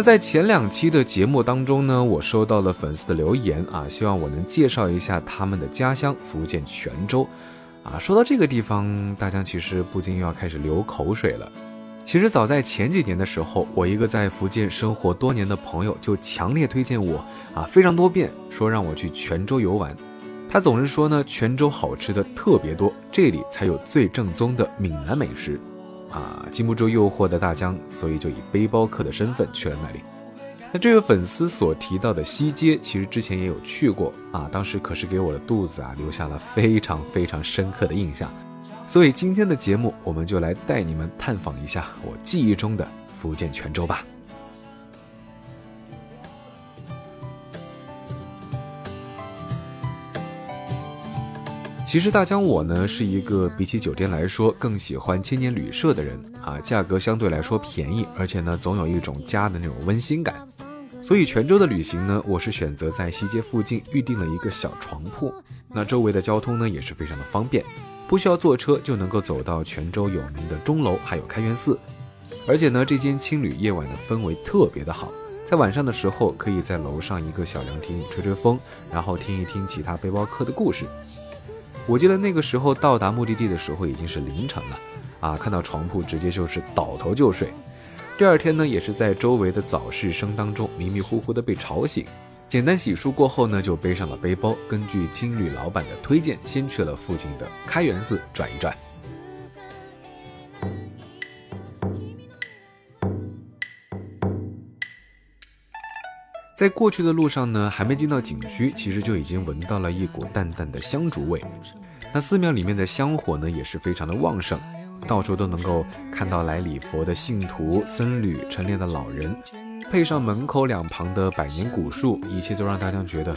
在前两期的节目当中呢，我收到了粉丝的留言啊，希望我能介绍一下他们的家乡福建泉州。啊，说到这个地方，大家其实不禁又要开始流口水了。其实早在前几年的时候，我一个在福建生活多年的朋友就强烈推荐我啊，非常多遍说让我去泉州游玩。他总是说呢，泉州好吃的特别多，这里才有最正宗的闽南美食。啊，经不住诱惑的大江，所以就以背包客的身份去了那里。那这位粉丝所提到的西街，其实之前也有去过啊，当时可是给我的肚子啊留下了非常非常深刻的印象。所以今天的节目，我们就来带你们探访一下我记忆中的福建泉州吧。其实大江我呢是一个比起酒店来说更喜欢青年旅社的人啊，价格相对来说便宜，而且呢总有一种家的那种温馨感。所以泉州的旅行呢，我是选择在西街附近预定了一个小床铺，那周围的交通呢也是非常的方便。不需要坐车就能够走到泉州有名的钟楼，还有开元寺。而且呢，这间青旅夜晚的氛围特别的好，在晚上的时候可以在楼上一个小凉亭吹吹风，然后听一听其他背包客的故事。我记得那个时候到达目的地的时候已经是凌晨了，啊，看到床铺直接就是倒头就睡。第二天呢，也是在周围的早市声当中迷迷糊糊的被吵醒。简单洗漱过后呢，就背上了背包，根据青旅老板的推荐，先去了附近的开元寺转一转。在过去的路上呢，还没进到景区，其实就已经闻到了一股淡淡的香烛味。那寺庙里面的香火呢，也是非常的旺盛，到处都能够看到来礼佛的信徒、僧侣、晨练的老人。配上门口两旁的百年古树，一切都让大家觉得，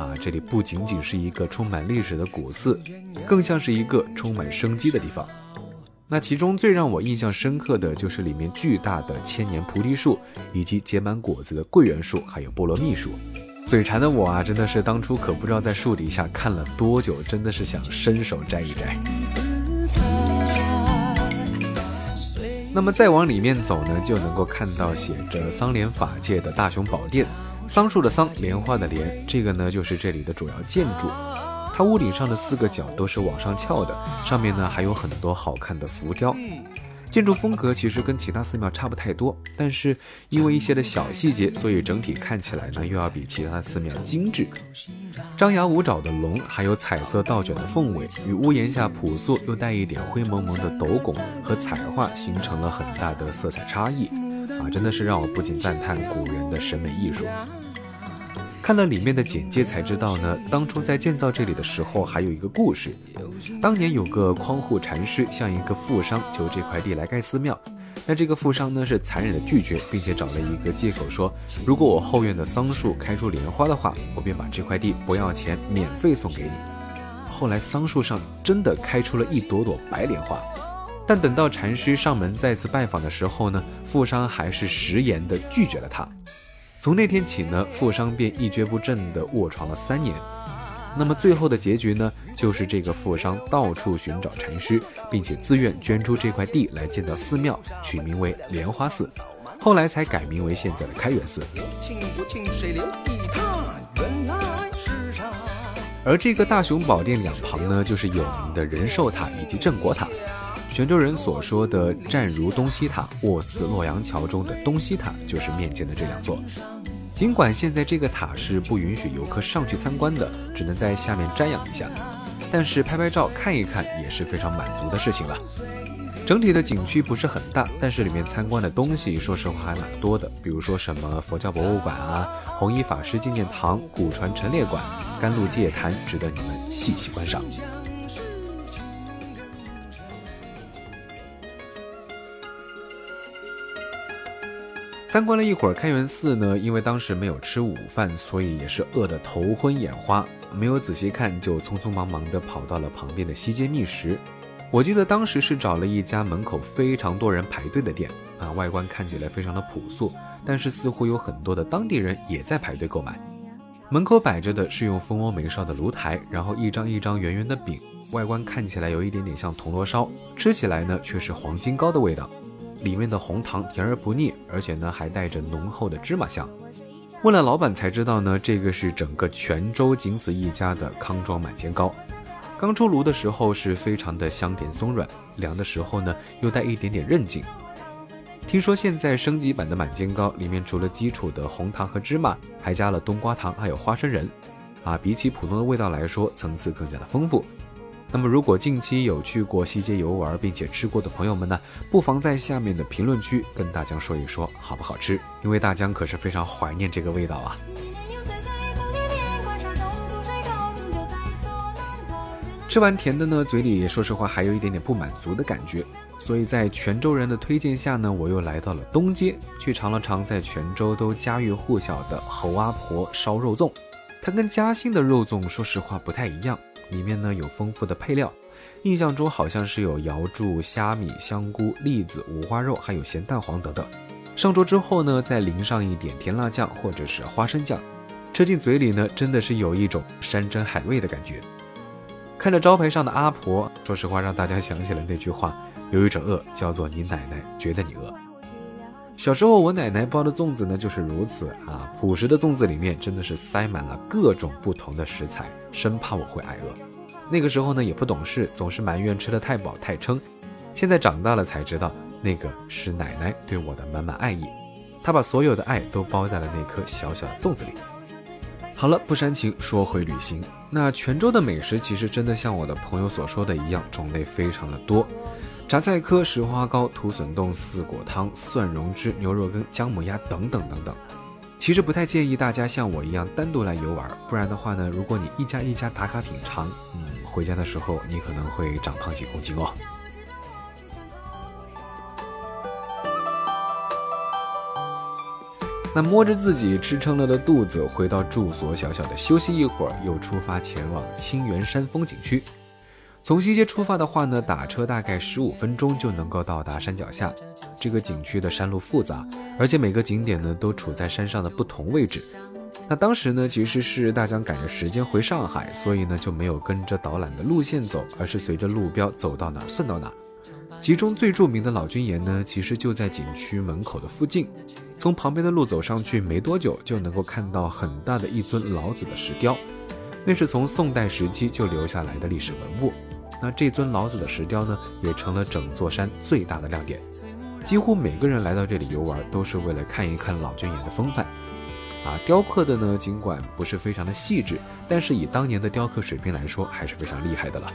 啊，这里不仅仅是一个充满历史的古寺，更像是一个充满生机的地方。那其中最让我印象深刻的就是里面巨大的千年菩提树，以及结满果子的桂圆树，还有菠萝蜜树。嘴馋的我啊，真的是当初可不知道在树底下看了多久，真的是想伸手摘一摘。那么再往里面走呢，就能够看到写着桑莲法界的大雄宝殿，桑树的桑，莲花的莲，这个呢就是这里的主要建筑。它屋顶上的四个角都是往上翘的，上面呢还有很多好看的浮雕。建筑风格其实跟其他寺庙差不太多，但是因为一些的小细节，所以整体看起来呢又要比其他寺庙精致。张牙舞爪的龙，还有彩色倒卷的凤尾，与屋檐下朴素又带一点灰蒙蒙的斗拱和彩画形成了很大的色彩差异，啊，真的是让我不禁赞叹古人的审美艺术。看了里面的简介才知道呢，当初在建造这里的时候还有一个故事。当年有个匡护禅师向一个富商求这块地来盖寺庙，那这个富商呢是残忍的拒绝，并且找了一个借口说，如果我后院的桑树开出莲花的话，我便把这块地不要钱免费送给你。后来桑树上真的开出了一朵朵白莲花，但等到禅师上门再次拜访的时候呢，富商还是食言的拒绝了他。从那天起呢，富商便一蹶不振地卧床了三年。那么最后的结局呢，就是这个富商到处寻找禅师，并且自愿捐出这块地来建造寺庙，取名为莲花寺，后来才改名为现在的开元寺。而这个大雄宝殿两旁呢，就是有名的仁寿塔以及镇国塔。泉州人所说的“站如东西塔，卧似洛阳桥”中的东西塔，就是面前的这两座。尽管现在这个塔是不允许游客上去参观的，只能在下面瞻仰一下，但是拍拍照看一看也是非常满足的事情了。整体的景区不是很大，但是里面参观的东西，说实话还蛮多的，比如说什么佛教博物馆啊、弘一法师纪念堂、古船陈列馆、甘露戒坛，值得你们细细观赏。参观了一会儿开元寺呢，因为当时没有吃午饭，所以也是饿得头昏眼花，没有仔细看，就匆匆忙忙地跑到了旁边的西街觅食。我记得当时是找了一家门口非常多人排队的店，啊，外观看起来非常的朴素，但是似乎有很多的当地人也在排队购买。门口摆着的是用蜂窝煤烧的炉台，然后一张一张圆圆的饼，外观看起来有一点点像铜锣烧，吃起来呢却是黄金糕的味道。里面的红糖甜而不腻，而且呢还带着浓厚的芝麻香。问了老板才知道呢，这个是整个泉州仅此一家的康庄满煎糕。刚出炉的时候是非常的香甜松软，凉的时候呢又带一点点韧劲。听说现在升级版的满煎糕里面除了基础的红糖和芝麻，还加了冬瓜糖还有花生仁，啊，比起普通的味道来说，层次更加的丰富。那么如果近期有去过西街游玩并且吃过的朋友们呢，不妨在下面的评论区跟大江说一说好不好吃，因为大江可是非常怀念这个味道啊。吃完甜的呢，嘴里说实话还有一点点不满足的感觉，所以在泉州人的推荐下呢，我又来到了东街，去尝了尝在泉州都家喻户晓的侯阿婆烧肉粽。它跟嘉兴的肉粽说实话不太一样。里面呢有丰富的配料，印象中好像是有瑶柱、虾米、香菇、栗子、五花肉，还有咸蛋黄等等。上桌之后呢，再淋上一点甜辣酱或者是花生酱，吃进嘴里呢，真的是有一种山珍海味的感觉。看着招牌上的阿婆，说实话让大家想起了那句话：有一种饿叫做你奶奶觉得你饿。小时候我奶奶包的粽子呢就是如此啊，朴实的粽子里面真的是塞满了各种不同的食材。生怕我会挨饿，那个时候呢也不懂事，总是埋怨吃的太饱太撑。现在长大了才知道，那个是奶奶对我的满满爱意，她把所有的爱都包在了那颗小小的粽子里。好了，不煽情，说回旅行。那泉州的美食其实真的像我的朋友所说的一样，种类非常的多，榨菜科、石花糕、土笋冻、四果汤、蒜蓉汁、牛肉羹、姜母鸭等等等等。其实不太建议大家像我一样单独来游玩，不然的话呢，如果你一家一家打卡品尝，嗯，回家的时候你可能会长胖几公斤哦。那摸着自己吃撑了的肚子，回到住所小小的休息一会儿，又出发前往清源山风景区。从西街出发的话呢，打车大概十五分钟就能够到达山脚下。这个景区的山路复杂，而且每个景点呢都处在山上的不同位置。那当时呢，其实是大江赶着时间回上海，所以呢就没有跟着导览的路线走，而是随着路标走到哪算到哪。其中最著名的老君岩呢，其实就在景区门口的附近。从旁边的路走上去没多久，就能够看到很大的一尊老子的石雕，那是从宋代时期就留下来的历史文物。那这尊老子的石雕呢，也成了整座山最大的亮点。几乎每个人来到这里游玩，都是为了看一看老君岩的风范。啊，雕刻的呢，尽管不是非常的细致，但是以当年的雕刻水平来说，还是非常厉害的了。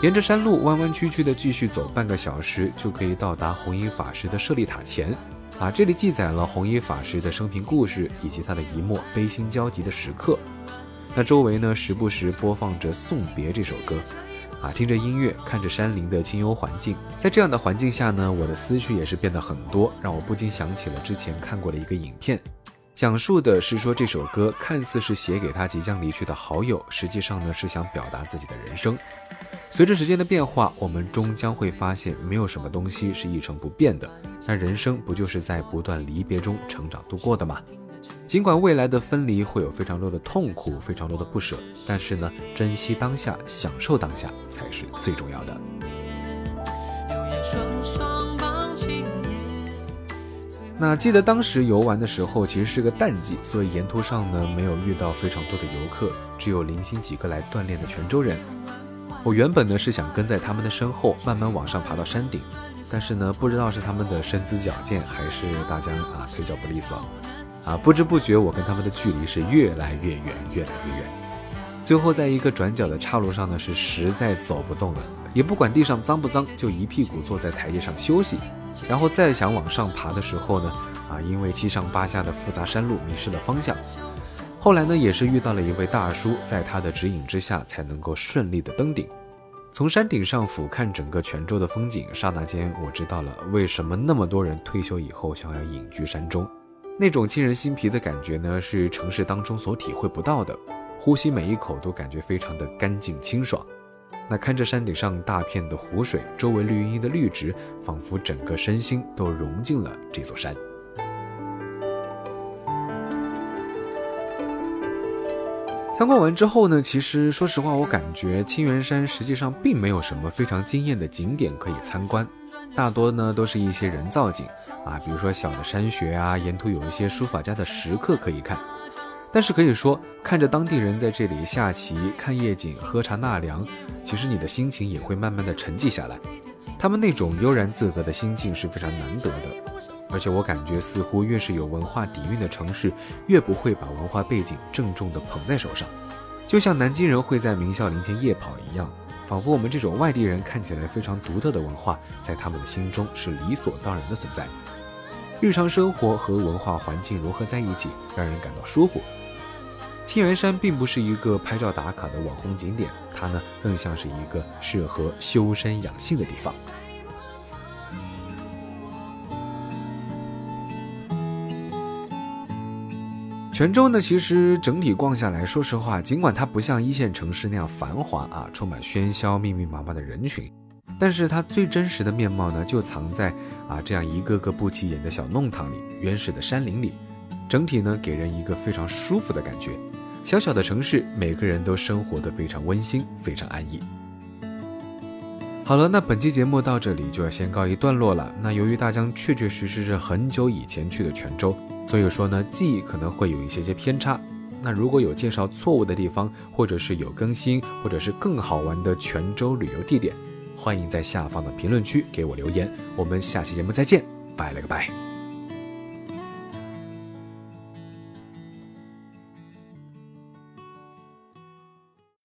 沿着山路弯弯曲曲的继续走半个小时，就可以到达弘一法师的舍利塔前。啊，这里记载了弘一法师的生平故事以及他的一幕悲心交集的时刻。那周围呢，时不时播放着《送别》这首歌，啊，听着音乐，看着山林的清幽环境，在这样的环境下呢，我的思绪也是变得很多，让我不禁想起了之前看过的一个影片，讲述的是说这首歌看似是写给他即将离去的好友，实际上呢是想表达自己的人生。随着时间的变化，我们终将会发现，没有什么东西是一成不变的。那人生不就是在不断离别中成长度过的吗？尽管未来的分离会有非常多的痛苦，非常多的不舍，但是呢，珍惜当下，享受当下才是最重要的。那记得当时游玩的时候，其实是个淡季，所以沿途上呢没有遇到非常多的游客，只有零星几个来锻炼的泉州人。我原本呢是想跟在他们的身后，慢慢往上爬到山顶，但是呢，不知道是他们的身姿矫健，还是大家啊腿脚不利索。啊，不知不觉我跟他们的距离是越来越远，越来越远。最后在一个转角的岔路上呢，是实在走不动了，也不管地上脏不脏，就一屁股坐在台阶上休息。然后再想往上爬的时候呢，啊，因为七上八下的复杂山路迷失了方向。后来呢，也是遇到了一位大叔，在他的指引之下，才能够顺利的登顶。从山顶上俯瞰整个泉州的风景，刹那间我知道了为什么那么多人退休以后想要隐居山中。那种沁人心脾的感觉呢，是城市当中所体会不到的。呼吸每一口都感觉非常的干净清爽。那看着山顶上大片的湖水，周围绿茵茵的绿植，仿佛整个身心都融进了这座山。参观完之后呢，其实说实话，我感觉青源山实际上并没有什么非常惊艳的景点可以参观，大多呢都是一些人造景啊，比如说小的山穴啊，沿途有一些书法家的石刻可以看。但是可以说，看着当地人在这里下棋、看夜景、喝茶纳凉，其实你的心情也会慢慢的沉寂下来。他们那种悠然自得的心境是非常难得的，而且我感觉似乎越是有文化底蕴的城市，越不会把文化背景郑重的捧在手上。就像南京人会在明孝陵前夜跑一样，仿佛我们这种外地人看起来非常独特的文化，在他们的心中是理所当然的存在。日常生活和文化环境融合在一起，让人感到舒服。青源山并不是一个拍照打卡的网红景点，它呢更像是一个适合修身养性的地方。泉州呢，其实整体逛下来说实话，尽管它不像一线城市那样繁华啊，充满喧嚣、密密麻麻的人群，但是它最真实的面貌呢，就藏在啊这样一个个不起眼的小弄堂里、原始的山林里，整体呢给人一个非常舒服的感觉。小小的城市，每个人都生活的非常温馨，非常安逸。好了，那本期节目到这里就要先告一段落了。那由于大江确确实实是很久以前去的泉州，所以说呢，记忆可能会有一些些偏差。那如果有介绍错误的地方，或者是有更新，或者是更好玩的泉州旅游地点，欢迎在下方的评论区给我留言。我们下期节目再见，拜了个拜。